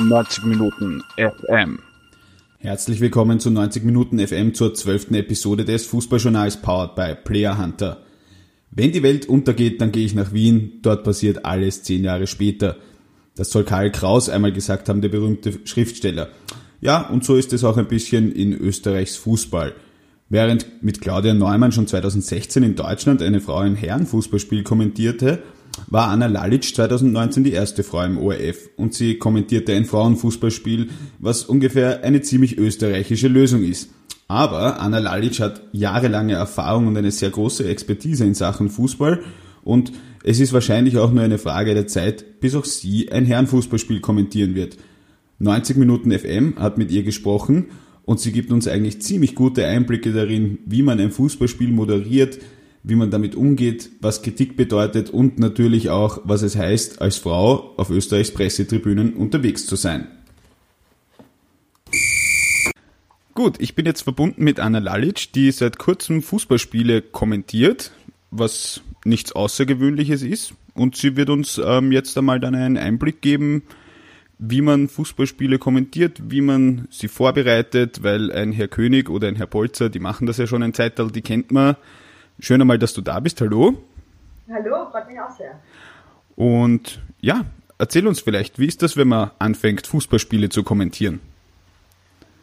90 Minuten FM. Herzlich willkommen zu 90 Minuten FM zur zwölften Episode des Fußballjournals Powered by Player Hunter. Wenn die Welt untergeht, dann gehe ich nach Wien. Dort passiert alles zehn Jahre später. Das soll Karl Kraus einmal gesagt haben, der berühmte Schriftsteller. Ja, und so ist es auch ein bisschen in Österreichs Fußball. Während mit Claudia Neumann schon 2016 in Deutschland eine Frau ein Herrenfußballspiel kommentierte, war Anna Lalic 2019 die erste Frau im ORF und sie kommentierte ein Frauenfußballspiel, was ungefähr eine ziemlich österreichische Lösung ist. Aber Anna Lalic hat jahrelange Erfahrung und eine sehr große Expertise in Sachen Fußball und es ist wahrscheinlich auch nur eine Frage der Zeit, bis auch sie ein Herrenfußballspiel kommentieren wird. 90 Minuten FM hat mit ihr gesprochen und sie gibt uns eigentlich ziemlich gute Einblicke darin, wie man ein Fußballspiel moderiert, wie man damit umgeht, was Kritik bedeutet und natürlich auch, was es heißt, als Frau auf Österreichs Pressetribünen unterwegs zu sein. Gut, ich bin jetzt verbunden mit Anna Lalic, die seit kurzem Fußballspiele kommentiert, was nichts Außergewöhnliches ist. Und sie wird uns ähm, jetzt einmal dann einen Einblick geben, wie man Fußballspiele kommentiert, wie man sie vorbereitet, weil ein Herr König oder ein Herr Polzer, die machen das ja schon ein Zeitalter, die kennt man. Schön einmal, dass du da bist. Hallo. Hallo, freut mich auch sehr. Und ja, erzähl uns vielleicht, wie ist das, wenn man anfängt, Fußballspiele zu kommentieren?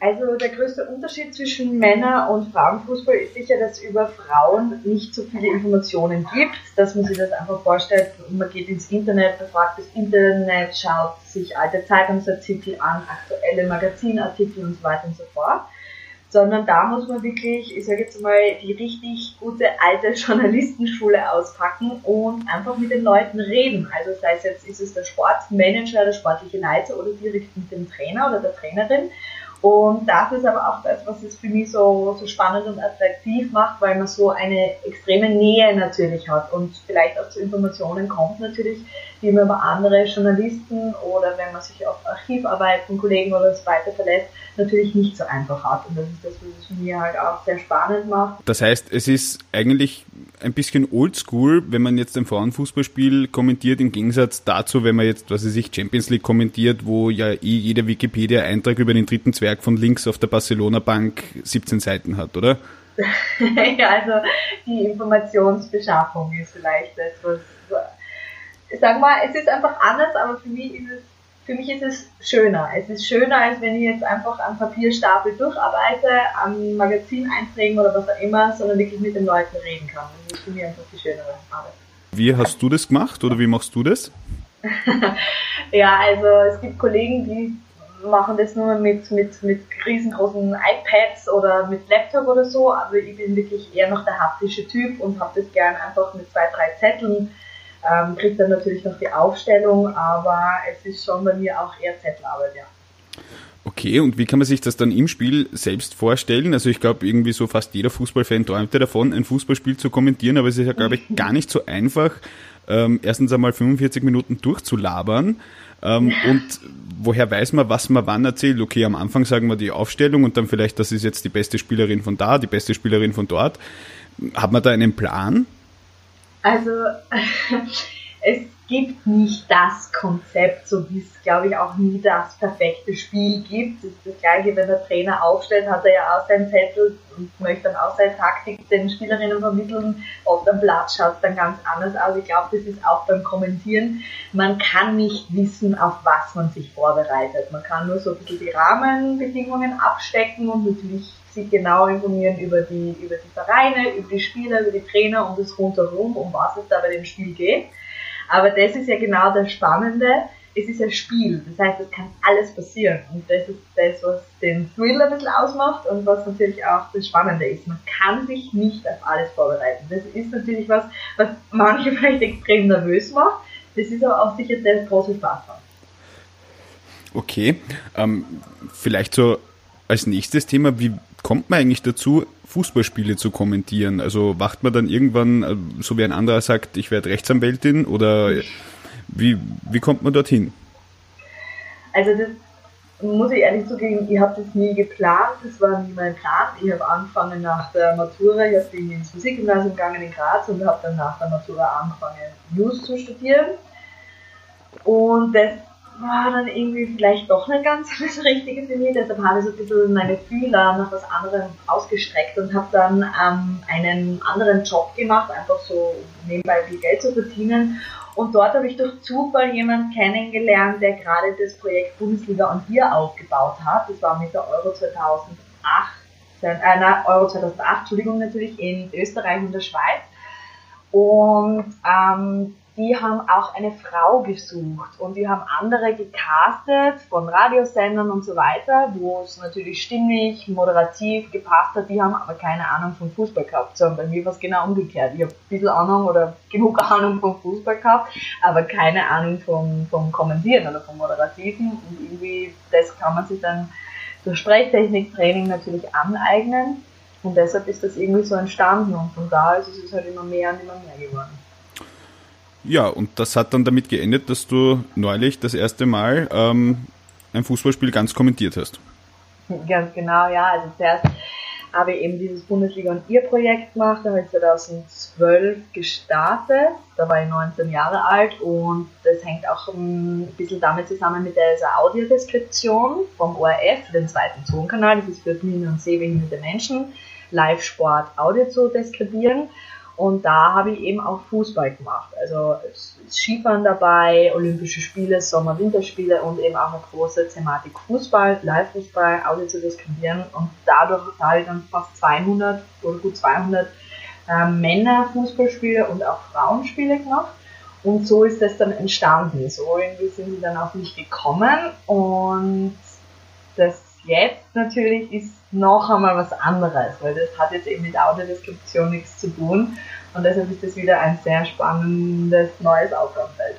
Also der größte Unterschied zwischen Männer- und Frauenfußball ist sicher, dass es über Frauen nicht so viele Informationen gibt, dass man sich das einfach vorstellt, man geht ins Internet, befragt das Internet, schaut sich alte Zeitungsartikel an, aktuelle Magazinartikel und so weiter und so fort. Sondern da muss man wirklich, ich sage jetzt mal, die richtig gute alte Journalistenschule auspacken und einfach mit den Leuten reden. Also sei es jetzt, ist es der Sportmanager, der sportliche Leiter oder direkt mit dem Trainer oder der Trainerin und das ist aber auch das, was es für mich so, so spannend und attraktiv macht, weil man so eine extreme Nähe natürlich hat und vielleicht auch zu Informationen kommt natürlich, die man über andere Journalisten oder wenn man sich auf Archivarbeiten, Kollegen oder so weiter verlässt, natürlich nicht so einfach hat. Und das ist das, was es für mich halt auch sehr spannend macht. Das heißt, es ist eigentlich ein bisschen oldschool, wenn man jetzt ein Frauenfußballspiel kommentiert, im Gegensatz dazu, wenn man jetzt, was weiß ich, Champions League kommentiert, wo ja eh jeder Wikipedia-Eintrag über den dritten Zwerg von links auf der Barcelona-Bank 17 Seiten hat, oder? ja, also die Informationsbeschaffung ist vielleicht etwas, sag mal, es ist einfach anders, aber für mich ist es für mich ist es schöner. Es ist schöner, als wenn ich jetzt einfach am Papierstapel durcharbeite, am Magazineinträgen oder was auch immer, sondern wirklich mit den Leuten reden kann. Das ist für mich einfach die schönere Arbeit. Wie hast du das gemacht oder wie machst du das? ja, also es gibt Kollegen, die machen das nur mit, mit, mit riesengroßen iPads oder mit Laptop oder so, aber ich bin wirklich eher noch der haptische Typ und habe das gern einfach mit zwei, drei Zetteln ähm, kriegt dann natürlich noch die Aufstellung, aber es ist schon bei mir auch eher Zettelarbeit, ja. Okay, und wie kann man sich das dann im Spiel selbst vorstellen? Also ich glaube, irgendwie so fast jeder Fußballfan träumte davon, ein Fußballspiel zu kommentieren, aber es ist ja, glaube ich, gar nicht so einfach, ähm, erstens einmal 45 Minuten durchzulabern. Ähm, und woher weiß man, was man wann erzählt? Okay, am Anfang sagen wir die Aufstellung und dann vielleicht, das ist jetzt die beste Spielerin von da, die beste Spielerin von dort. Hat man da einen Plan? Also es gibt nicht das Konzept, so wie es, glaube ich, auch nie das perfekte Spiel gibt. Es ist das gleiche, wenn der Trainer aufstellt, hat er ja auch seinen Zettel und möchte dann auch seine Taktik den Spielerinnen vermitteln. Auf dem Platz schaut es dann ganz anders aus. Ich glaube, das ist auch beim Kommentieren. Man kann nicht wissen, auf was man sich vorbereitet. Man kann nur so ein bisschen die Rahmenbedingungen abstecken und natürlich sich genau informieren über die, über die Vereine, über die Spieler, über die Trainer und das rundherum, um was es da bei dem Spiel geht. Aber das ist ja genau das Spannende. Es ist ein Spiel. Das heißt, es kann alles passieren. Und das ist das, was den Thrill ein bisschen ausmacht und was natürlich auch das Spannende ist. Man kann sich nicht auf alles vorbereiten. Das ist natürlich was, was manche vielleicht extrem nervös macht. Das ist aber auch sicher der große Spaß. Okay, ähm, vielleicht so als nächstes Thema, wie kommt man eigentlich dazu, Fußballspiele zu kommentieren? Also wacht man dann irgendwann, äh, so wie ein anderer sagt, ich werde Rechtsanwältin oder wie, wie kommt man dorthin? Also das muss ich ehrlich zugeben, ich habe das nie geplant, das war nie mein Plan. Ich habe angefangen nach der Matura, ich bin ins Musikgymnasium gegangen in Graz und habe dann nach der Matura angefangen, News zu studieren. Und das war dann irgendwie vielleicht doch nicht ganz das Richtige für mich. Deshalb habe ich so ein bisschen meine Fühler nach was anderem ausgestreckt und habe dann ähm, einen anderen Job gemacht, einfach so nebenbei viel Geld zu verdienen. Und dort habe ich durch Zufall jemanden kennengelernt, der gerade das Projekt Bundesliga und Bier aufgebaut hat. Das war mit der Euro 2008, äh, nein, Euro 2008, Entschuldigung, natürlich in Österreich und der Schweiz. Und ähm, die haben auch eine Frau gesucht und die haben andere gecastet von Radiosendern und so weiter, wo es natürlich stimmig, moderativ gepasst hat. Die haben aber keine Ahnung vom Fußball gehabt, sondern bei mir war es genau umgekehrt. Ich habe ein bisschen Ahnung oder genug Ahnung vom Fußball gehabt, aber keine Ahnung vom, vom Kommentieren oder vom Moderativen und irgendwie das kann man sich dann durch Sprechtechniktraining natürlich aneignen und deshalb ist das irgendwie so entstanden und von da ist es halt immer mehr und immer mehr geworden. Ja, und das hat dann damit geendet, dass du neulich das erste Mal ähm, ein Fußballspiel ganz kommentiert hast. Ganz genau, ja. Also zuerst habe ich eben dieses Bundesliga und ihr Projekt gemacht, da habe ich 2012 gestartet, da war ich 19 Jahre alt und das hängt auch ein bisschen damit zusammen mit dieser Audiodeskription vom ORF, den zweiten Tonkanal, das ist für blinde und sehbehinderte Menschen, Live-Sport Audio zu deskribieren. Und da habe ich eben auch Fußball gemacht. Also Skifahren dabei, Olympische Spiele, Sommer-Winterspiele und eben auch eine große Thematik Fußball, Live-Fußball, Audio zu diskutieren. Und dadurch habe ich dann fast 200 oder gut 200 äh, Männer-Fußballspiele und auch Frauenspiele gemacht. Und so ist das dann entstanden. So irgendwie sind sie dann auf mich gekommen und das jetzt natürlich ist noch einmal was anderes, weil das hat jetzt eben mit Audiodeskription nichts zu tun und deshalb ist das wieder ein sehr spannendes neues Aufgabenfeld.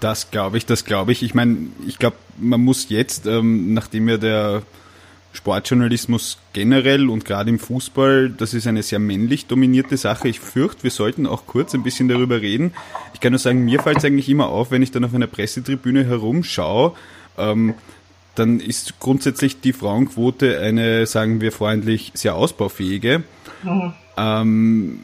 Das glaube ich, das glaube ich. Ich meine, ich glaube, man muss jetzt, ähm, nachdem ja der Sportjournalismus generell und gerade im Fußball, das ist eine sehr männlich dominierte Sache. Ich fürchte, wir sollten auch kurz ein bisschen darüber reden. Ich kann nur sagen, mir fällt es eigentlich immer auf, wenn ich dann auf einer Pressetribüne herumschaue, ähm, dann ist grundsätzlich die Frauenquote eine, sagen wir freundlich, sehr ausbaufähige. Mhm. Ähm,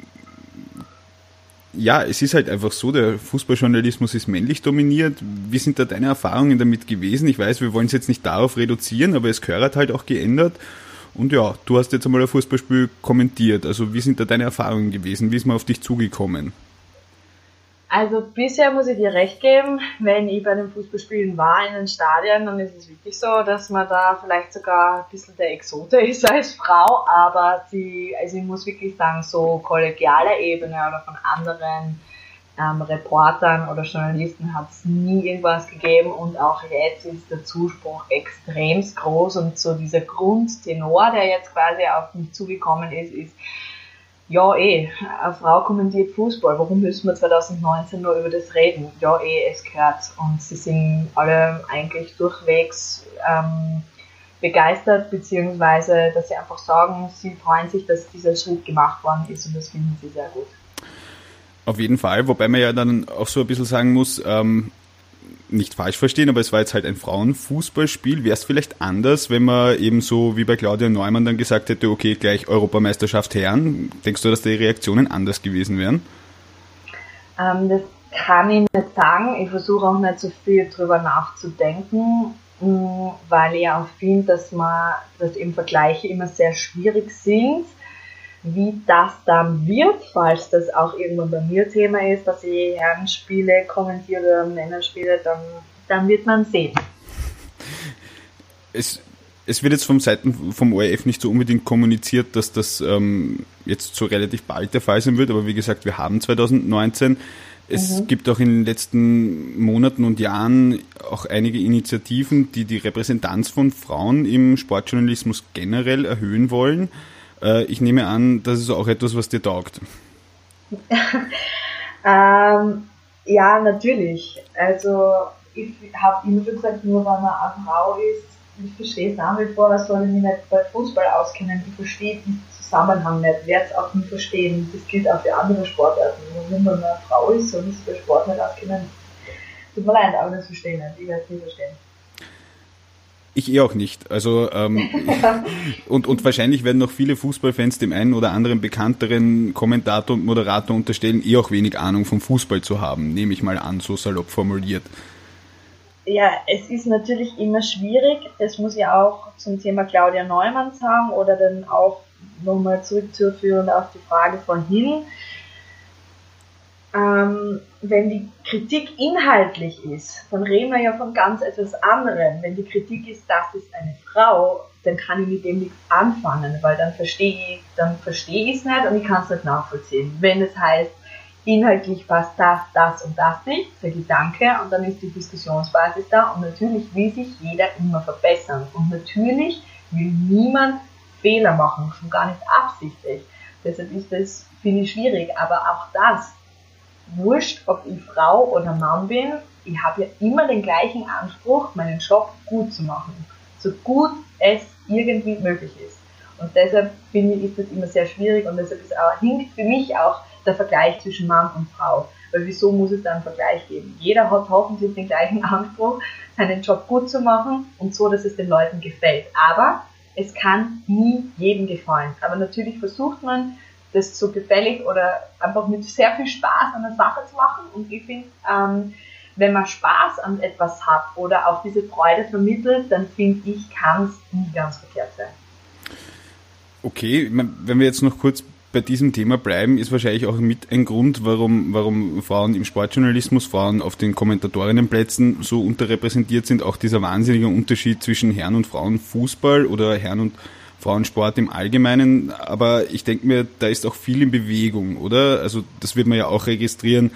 ja, es ist halt einfach so, der Fußballjournalismus ist männlich dominiert. Wie sind da deine Erfahrungen damit gewesen? Ich weiß, wir wollen es jetzt nicht darauf reduzieren, aber es gehört halt auch geändert. Und ja, du hast jetzt einmal ein Fußballspiel kommentiert. Also wie sind da deine Erfahrungen gewesen? Wie ist man auf dich zugekommen? Also bisher muss ich dir recht geben, wenn ich bei den Fußballspielen war in den Stadien, dann ist es wirklich so, dass man da vielleicht sogar ein bisschen der Exote ist als Frau, aber sie, also ich muss wirklich sagen, so kollegialer Ebene oder von anderen ähm, Reportern oder Journalisten hat es nie irgendwas gegeben und auch jetzt ist der Zuspruch extremst groß und so dieser Grundtenor, der jetzt quasi auf mich zugekommen ist, ist, ja, eh, eine Frau kommentiert Fußball, warum müssen wir 2019 nur über das reden? Ja, eh, es gehört. Und sie sind alle eigentlich durchwegs ähm, begeistert, beziehungsweise, dass sie einfach sagen, sie freuen sich, dass dieser Schritt gemacht worden ist und das finden sie sehr gut. Auf jeden Fall, wobei man ja dann auch so ein bisschen sagen muss, ähm, nicht falsch verstehen, aber es war jetzt halt ein Frauenfußballspiel. Wäre es vielleicht anders, wenn man eben so wie bei Claudia Neumann dann gesagt hätte, okay, gleich Europameisterschaft Herren? Denkst du, dass die Reaktionen anders gewesen wären? Ähm, das kann ich nicht sagen. Ich versuche auch nicht so viel drüber nachzudenken, mm, weil ich auch finde, dass man, dass eben Vergleiche immer sehr schwierig sind wie das dann wird, falls das auch irgendwann bei mir Thema ist, dass ich Herrenspiele kommentiere oder Männerspiele, dann, dann wird man sehen. Es, es wird jetzt vom Seiten vom ORF nicht so unbedingt kommuniziert, dass das ähm, jetzt so relativ bald der Fall sein wird, aber wie gesagt, wir haben 2019. Es mhm. gibt auch in den letzten Monaten und Jahren auch einige Initiativen, die die Repräsentanz von Frauen im Sportjournalismus generell erhöhen wollen. Äh, ich nehme an, das ist auch etwas, was dir taugt. ähm, ja, natürlich. Also ich habe immer gesagt, nur weil man eine Frau ist, ich verstehe es nach wie vor, was soll ich mich nicht bei Fußball auskennen. Ich verstehe den Zusammenhang nicht, werde es auch nicht verstehen. Das gilt auch für andere Sportarten. Nur wenn man eine Frau ist, soll ich bei Sport nicht auskennen. Tut mir leid, aber das verstehe ich nicht. Ich werde es nicht verstehen. Ich eh auch nicht. Also ähm, und, und wahrscheinlich werden noch viele Fußballfans dem einen oder anderen bekannteren Kommentator und Moderator unterstellen, eh auch wenig Ahnung vom Fußball zu haben, nehme ich mal an, so salopp formuliert. ja, es ist natürlich immer schwierig. Das muss ich auch zum Thema Claudia Neumann sagen oder dann auch nochmal zurückzuführen auf die Frage vorhin. Ähm, wenn die Kritik inhaltlich ist, dann reden wir ja von ganz etwas anderem. Wenn die Kritik ist, das ist eine Frau, dann kann ich mit dem nichts anfangen, weil dann verstehe ich, dann verstehe ich es nicht und ich kann es nicht nachvollziehen. Wenn es heißt, inhaltlich passt das, das und das nicht, sage ich danke und dann ist die Diskussionsbasis da und natürlich will sich jeder immer verbessern und natürlich will niemand Fehler machen, schon gar nicht absichtlich. Deshalb ist das, finde ich, schwierig, aber auch das, wurscht, ob ich Frau oder Mann bin, ich habe ja immer den gleichen Anspruch, meinen Job gut zu machen. So gut es irgendwie möglich ist. Und deshalb finde ich, ist das immer sehr schwierig und deshalb ist auch, hinkt für mich auch der Vergleich zwischen Mann und Frau. Weil wieso muss es da einen Vergleich geben? Jeder hat hoffentlich den gleichen Anspruch, seinen Job gut zu machen und so, dass es den Leuten gefällt. Aber es kann nie jedem gefallen. Aber natürlich versucht man, das so gefällig oder einfach mit sehr viel Spaß an der Sache zu machen. Und ich finde, ähm, wenn man Spaß an etwas hat oder auch diese Freude vermittelt, dann finde ich, kann es nie ganz verkehrt sein. Okay, wenn wir jetzt noch kurz bei diesem Thema bleiben, ist wahrscheinlich auch mit ein Grund, warum, warum Frauen im Sportjournalismus, Frauen auf den Kommentatorinnenplätzen so unterrepräsentiert sind. Auch dieser wahnsinnige Unterschied zwischen Herren- und Frauenfußball oder Herren- und Frauensport im Allgemeinen. Aber ich denke mir, da ist auch viel in Bewegung, oder? Also das wird man ja auch registrieren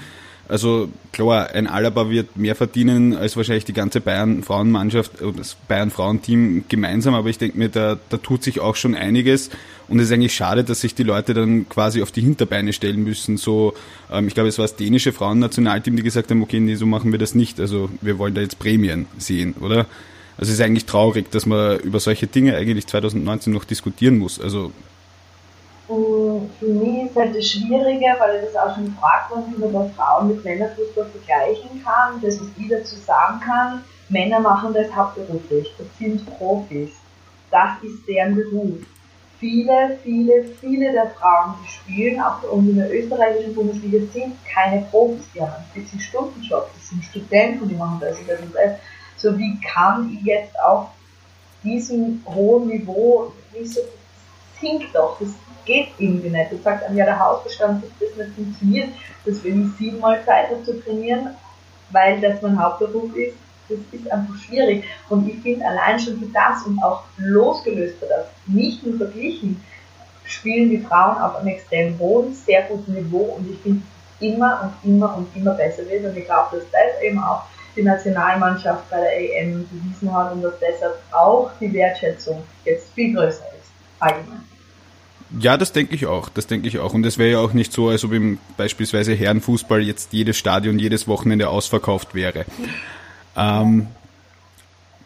also klar, ein Alaba wird mehr verdienen als wahrscheinlich die ganze Bayern-Frauenmannschaft oder das Bayern-Frauenteam gemeinsam, aber ich denke mir, da, da tut sich auch schon einiges und es ist eigentlich schade, dass sich die Leute dann quasi auf die Hinterbeine stellen müssen. So, ähm, ich glaube, es war das dänische Frauennationalteam, die gesagt haben, okay, nee, so machen wir das nicht. Also wir wollen da jetzt Prämien sehen, oder? Also es ist eigentlich traurig, dass man über solche Dinge eigentlich 2019 noch diskutieren muss. Also für mich ist halt das Schwierige, weil ich das auch schon gefragt worden ob man Frauen mit Männerfußball vergleichen kann. Das, was ich dazu sagen kann, Männer machen das hauptberuflich, das sind Profis. Das ist deren Beruf. Viele, viele, viele der Frauen, die spielen, auch in der österreichischen Bundesliga, sind keine Profis, die haben einen 40 Stunden Job, das sind Studenten, die machen das. Und das so wie kann ich jetzt auf diesem hohen Niveau, wie so, das hinkt doch, das geht irgendwie nicht. Du sagst einem, ja, der Hausbestand, dass das nicht funktioniert, deswegen siebenmal hat zu trainieren, weil das mein Hauptberuf ist, das ist einfach schwierig. Und ich finde allein schon für das und auch losgelöst von das, nicht nur verglichen, spielen die Frauen auf einem extrem hohen, sehr guten Niveau und ich finde immer und immer und immer besser wird und ich glaube, dass das eben auch die Nationalmannschaft bei der EM bewiesen hat und dass deshalb auch die Wertschätzung jetzt viel größer ist, allgemein. Ja, das denke ich auch. Das denke ich auch. Und es wäre ja auch nicht so, als ob im beispielsweise Herrenfußball jetzt jedes Stadion jedes Wochenende ausverkauft wäre. Ähm,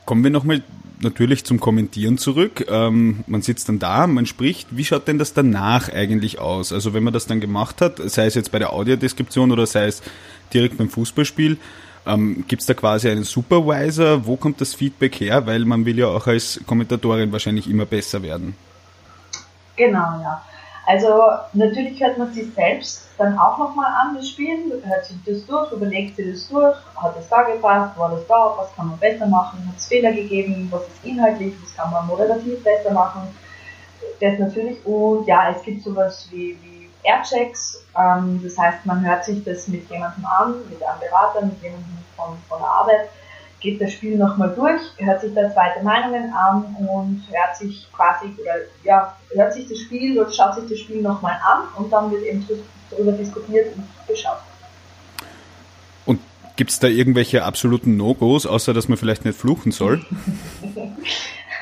kommen wir nochmal natürlich zum Kommentieren zurück. Ähm, man sitzt dann da, man spricht. Wie schaut denn das danach eigentlich aus? Also wenn man das dann gemacht hat, sei es jetzt bei der Audiodeskription oder sei es direkt beim Fußballspiel, ähm, Gibt es da quasi einen Supervisor? Wo kommt das Feedback her? Weil man will ja auch als Kommentatorin wahrscheinlich immer besser werden. Genau, ja. Also natürlich hört man sich selbst dann auch nochmal an, das Spiel, hört sich das durch, überlegt sich das durch, hat es da gepasst, war das da, was kann man besser machen, hat es Fehler gegeben, was ist inhaltlich, was kann man moderativ besser machen. Das natürlich und ja, es gibt sowas wie, wie Airchecks, ähm, das heißt, man hört sich das mit jemandem an, mit einem Berater, mit jemandem von, von der Arbeit geht das Spiel nochmal durch, hört sich da zweite Meinungen an und hört sich quasi, oder ja, hört sich das Spiel oder schaut sich das Spiel nochmal an und dann wird eben darüber diskutiert und geschaut. Und gibt es da irgendwelche absoluten No-Gos, außer dass man vielleicht nicht fluchen soll?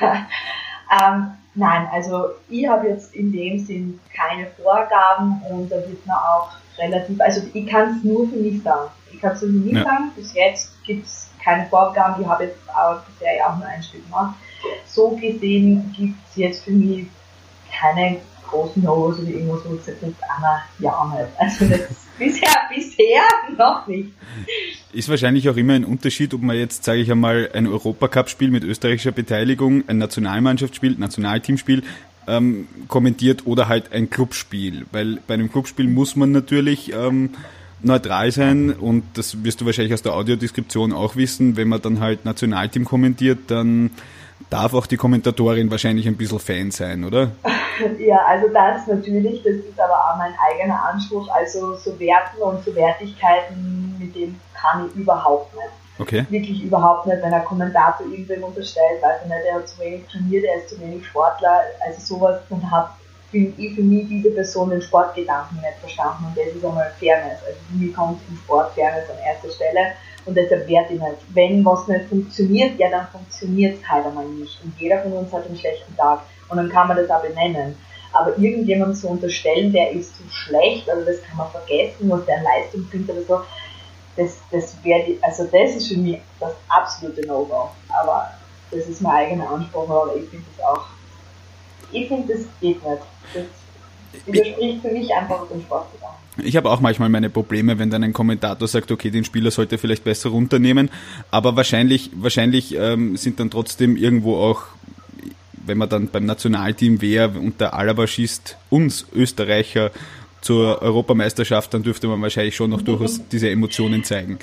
ähm, nein, also ich habe jetzt in dem Sinn keine Vorgaben und da wird man auch relativ, also ich kann es nur für mich sagen. Ich kann es nur für mich ja. sagen, bis jetzt gibt es keine Vorgaben, ich habe jetzt auch bisher ja auch nur ein Stück gemacht. So gesehen gibt es jetzt für mich keine großen No-Gos oder irgendwas, wo ich gesagt Anna, ja nicht. Also das bisher, bisher noch nicht. Ist wahrscheinlich auch immer ein Unterschied, ob man jetzt, sage ich einmal, ein Europacup-Spiel mit österreichischer Beteiligung, ein Nationalmannschaftsspiel, Nationalteamspiel ähm, kommentiert oder halt ein Clubspiel. Weil bei einem Clubspiel muss man natürlich ähm, neutral sein und das wirst du wahrscheinlich aus der Audiodeskription auch wissen, wenn man dann halt Nationalteam kommentiert, dann darf auch die Kommentatorin wahrscheinlich ein bisschen Fan sein, oder? Ja, also das natürlich, das ist aber auch mein eigener Anspruch. Also so Werten und so Wertigkeiten, mit denen kann ich überhaupt nicht. Okay. Wirklich überhaupt nicht, wenn ein Kommentator irgendwem unterstellt, weiß ich nicht, er hat zu wenig trainiert, er ist zu wenig Sportler, also sowas, dann hat ich für mich diese Person den Sportgedanken nicht verstanden und das ist einmal Fairness. Also für mich kommt im Sport Fairness an erster Stelle und deshalb werde ich nicht. Wenn was nicht funktioniert, ja dann funktioniert es halt einmal nicht und jeder von uns hat einen schlechten Tag und dann kann man das auch benennen. Aber irgendjemandem zu unterstellen, der ist zu schlecht, also das kann man vergessen, was der Leistung bringt oder so, das, das wäre, also das ist für mich das absolute No-Go. Aber das ist mein eigener Anspruch, aber ich finde das auch, ich finde das geht nicht. Das widerspricht für mich einfach dem Sportgedanken. Ich habe auch manchmal meine Probleme, wenn dann ein Kommentator sagt, okay, den Spieler sollte vielleicht besser runternehmen, aber wahrscheinlich, wahrscheinlich ähm, sind dann trotzdem irgendwo auch, wenn man dann beim Nationalteam wäre und der Alaba schießt uns Österreicher zur Europameisterschaft, dann dürfte man wahrscheinlich schon noch durchaus diese Emotionen zeigen.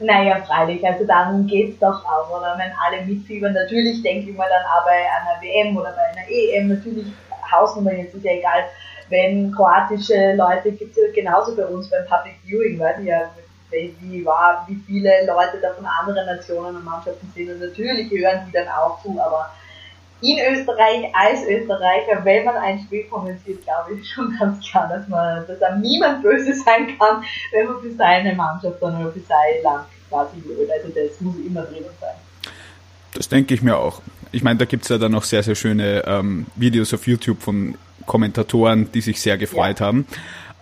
Naja, freilich, also dann geht's doch auch, oder? Wenn alle mitfiebern, natürlich denke ich mal dann auch bei einer WM oder bei einer EM, natürlich Hausnummer, jetzt ist ja egal, wenn kroatische Leute, gibt es genauso bei uns beim Public Viewing, weiß ich ja, wie war, wie viele Leute da von anderen Nationen und Mannschaften sind und natürlich hören die dann auch zu, aber in Österreich als Österreicher, wenn man ein Spiel kommentiert, glaube ich schon ganz klar, dass man, dass einem niemand böse sein kann, wenn man für seine Mannschaft oder für sein Land quasi will. Also das muss immer drin sein. Das denke ich mir auch. Ich meine, da gibt es ja dann auch sehr, sehr schöne ähm, Videos auf YouTube von Kommentatoren, die sich sehr gefreut ja. haben.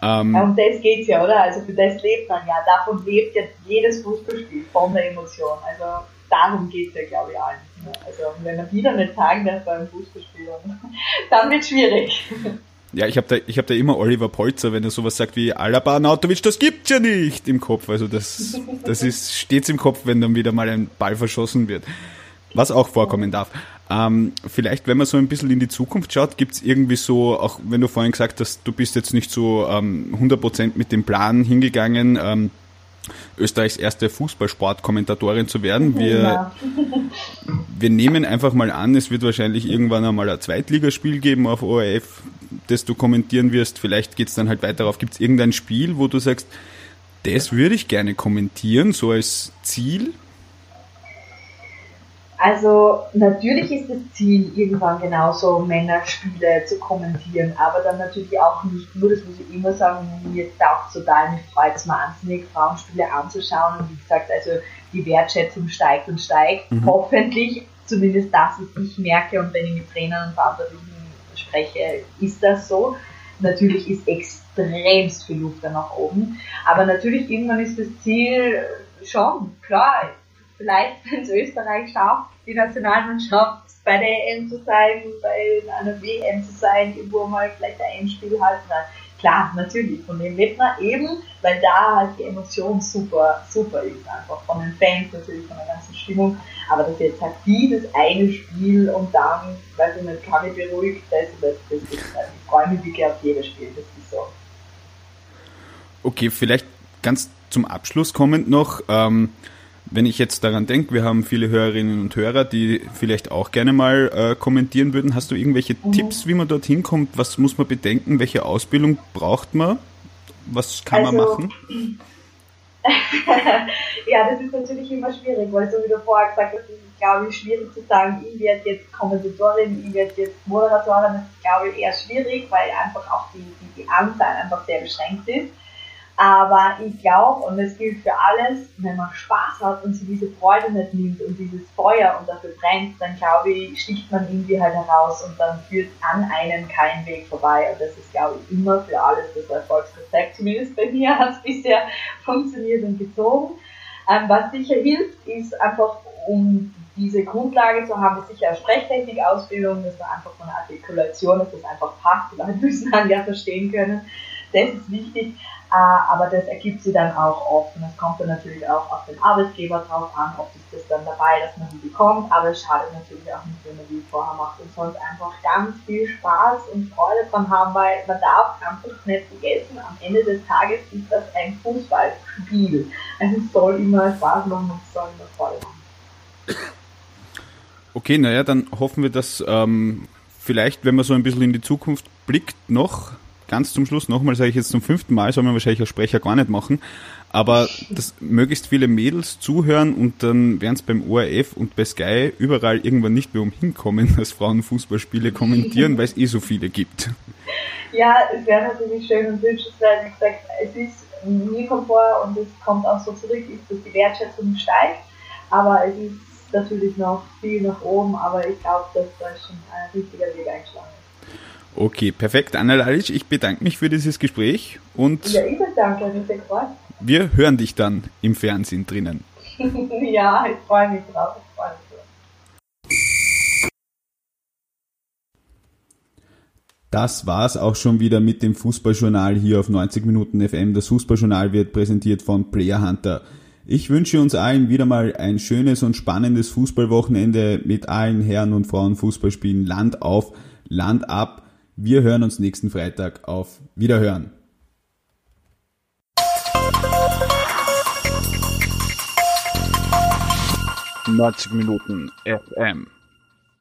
Ähm, um das geht es ja, oder? Also für das lebt man ja. Davon lebt ja jedes Fußballspiel, von der Emotion. Also darum geht es ja, glaube ich, allen. Also wenn man dann nicht sagen darf beim Fußballspiel, dann wird es schwierig. Ja, ich habe da, hab da immer Oliver Polzer, wenn er sowas sagt wie Alaba Nautovic, das gibt's ja nicht im Kopf. Also das, das ist stets im Kopf, wenn dann wieder mal ein Ball verschossen wird. Was auch vorkommen darf. Ähm, vielleicht, wenn man so ein bisschen in die Zukunft schaut, gibt's irgendwie so, auch wenn du vorhin gesagt hast, du bist jetzt nicht so ähm, 100% mit dem Plan hingegangen, ähm, Österreichs erste Fußballsportkommentatorin zu werden. Wir, ja. wir nehmen einfach mal an, es wird wahrscheinlich irgendwann einmal ein Zweitligaspiel geben auf ORF, das du kommentieren wirst. Vielleicht geht's dann halt weiter darauf. Gibt es irgendein Spiel, wo du sagst, das würde ich gerne kommentieren, so als Ziel? Also natürlich ist das Ziel, irgendwann genauso Männerspiele zu kommentieren, aber dann natürlich auch nicht nur, das muss ich immer sagen, mir taugt total, mich freut es wahnsinnig, Frauenspiele anzuschauen und wie gesagt, also die Wertschätzung steigt und steigt, mhm. hoffentlich, zumindest das, was ich merke und wenn ich mit Trainern und Verantwortlichen spreche, ist das so. Natürlich ist extremst viel Luft da nach oben, aber natürlich irgendwann ist das Ziel schon, klar, vielleicht, wenn es Österreich schafft, die Nationalmannschaft bei der EM zu sein, bei einer WM zu sein, irgendwo mal vielleicht ein Endspiel halten. Klar, natürlich, von dem lebt man eben, weil da halt die Emotion super, super ist, einfach von den Fans natürlich, von der ganzen Stimmung. Aber dass jetzt halt dieses eine Spiel und dann, weiß ich nicht, kann ich beruhigt, das, das, das ist halt, ich freue mich wirklich auf jedes Spiel, das ist so. Okay, vielleicht ganz zum Abschluss kommend noch, ähm, wenn ich jetzt daran denke, wir haben viele Hörerinnen und Hörer, die vielleicht auch gerne mal äh, kommentieren würden. Hast du irgendwelche mhm. Tipps, wie man dorthin kommt? Was muss man bedenken? Welche Ausbildung braucht man? Was kann also, man machen? ja, das ist natürlich immer schwierig, weil so wie du vorher gesagt hast, ist es, glaube ich, schwierig zu sagen, ich werde jetzt Kommentatorin, ich werde jetzt Moderatorin. Das ist, glaube ich, eher schwierig, weil einfach auch die, die, die Anzahl einfach sehr beschränkt ist. Aber ich glaube, und das gilt für alles, wenn man Spaß hat und sich diese Freude nicht nimmt und dieses Feuer und dafür brennt, dann glaube ich, sticht man irgendwie halt heraus und dann führt an einem kein Weg vorbei. Und das ist, glaube ich, immer für alles das Erfolgsrezept. Zumindest bei mir hat es bisher funktioniert und gezogen. Ähm, was sicher hilft, ist einfach, um diese Grundlage zu haben, ist sicher eine Sprechtechnik-Ausbildung, dass man einfach von Artikulation, dass das einfach passt, die Leute müssen dann ja verstehen können. Das ist wichtig. Äh, aber das ergibt sich dann auch oft und es kommt dann natürlich auch auf den Arbeitgeber drauf an, ob ist das dann dabei, dass man die bekommt, aber es schadet natürlich auch nicht, wenn man die vorher macht und sonst einfach ganz viel Spaß und Freude dran haben, weil man darf einfach nicht vergessen, am Ende des Tages ist das ein Fußballspiel. Also es soll immer Spaß machen und es soll immer Freude machen. Okay, naja, dann hoffen wir, dass ähm, vielleicht, wenn man so ein bisschen in die Zukunft blickt, noch ganz zum Schluss nochmal, sage ich jetzt zum fünften Mal, soll man wahrscheinlich als Sprecher gar nicht machen, aber dass möglichst viele Mädels zuhören und dann werden es beim ORF und bei Sky überall irgendwann nicht mehr umhin kommen, dass Frauen Fußballspiele kommentieren, weil es eh so viele gibt. Ja, es wäre natürlich schön und wünschenswert, wie gesagt, es ist mir kommt vor und es kommt auch so zurück, ist, dass die Wertschätzung steigt, aber es ist natürlich noch viel nach oben, aber ich glaube, dass da schon ein richtiger Weg eingeschlagen. Okay, perfekt. Anna Lalic, ich bedanke mich für dieses Gespräch und ja, ich bedanke mich sehr gefreut. wir hören dich dann im Fernsehen drinnen. ja, ich freue mich drauf. Ich freue mich drauf. Das war's auch schon wieder mit dem Fußballjournal hier auf 90 Minuten FM. Das Fußballjournal wird präsentiert von Player Hunter. Ich wünsche uns allen wieder mal ein schönes und spannendes Fußballwochenende mit allen Herren- und Frauenfußballspielen Land auf, Land ab. Wir hören uns nächsten Freitag auf Wiederhören. Neunzig Minuten FM.